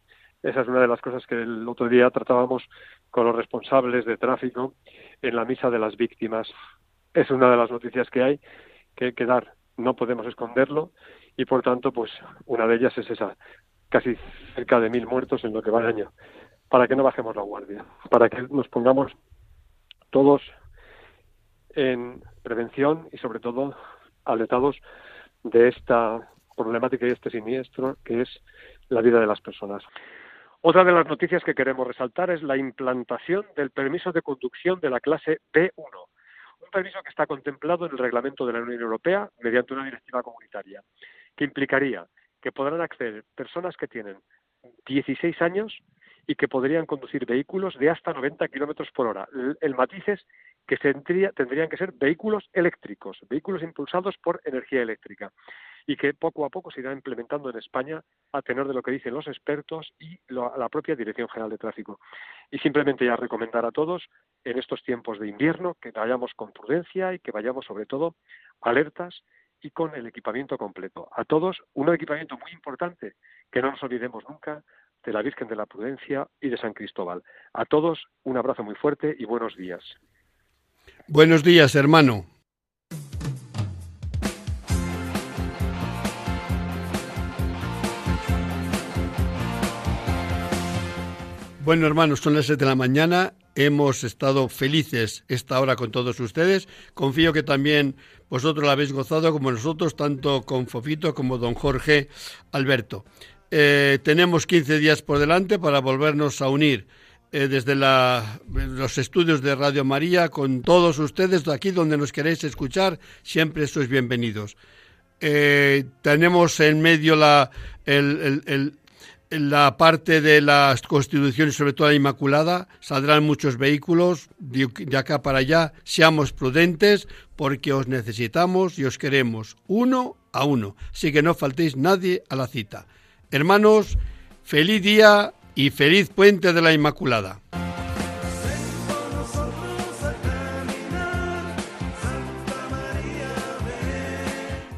S7: Esa es una de las cosas que el otro día tratábamos con los responsables de tráfico en la misa de las víctimas. Es una de las noticias que hay que hay que dar. No podemos esconderlo y por tanto, pues una de ellas es esa, casi cerca de mil muertos en lo que va el año, para que no bajemos la guardia, para que nos pongamos todos en prevención y sobre todo alertados de esta problemática y este siniestro que es la vida de las personas. Otra de las noticias que queremos resaltar es la implantación del permiso de conducción de la clase B1, un permiso que está contemplado en el reglamento de la Unión Europea mediante una directiva comunitaria que implicaría que podrán acceder personas que tienen 16 años y que podrían conducir vehículos de hasta 90 kilómetros por hora. El, matiz es que tendrían que ser vehículos eléctricos, vehículos impulsados por energía eléctrica y que poco a poco se irá implementando en España a tenor de lo que dicen los expertos y la propia Dirección General de Tráfico. Y simplemente ya recomendar a todos en estos tiempos de invierno que vayamos con prudencia y que vayamos sobre todo alertas con el equipamiento completo. A todos, un equipamiento muy importante que no nos olvidemos nunca de la Virgen de la Prudencia y de San Cristóbal. A todos, un abrazo muy fuerte y buenos días.
S2: Buenos días, hermano. Bueno, hermanos, son las 7 de la mañana. Hemos estado felices esta hora con todos ustedes. Confío que también vosotros la habéis gozado como nosotros, tanto con Fofito como don Jorge Alberto. Eh, tenemos 15 días por delante para volvernos a unir eh, desde los estudios de Radio María con todos ustedes, de aquí donde nos queréis escuchar, siempre sois bienvenidos. Eh, tenemos en medio la, el, la parte de las constituciones, sobre todo la Inmaculada, saldrán muchos vehículos de, acá para allá. Seamos prudentes porque os necesitamos y os queremos uno a uno. Así que no faltéis nadie a la cita. Hermanos, feliz día y feliz puente de la Inmaculada.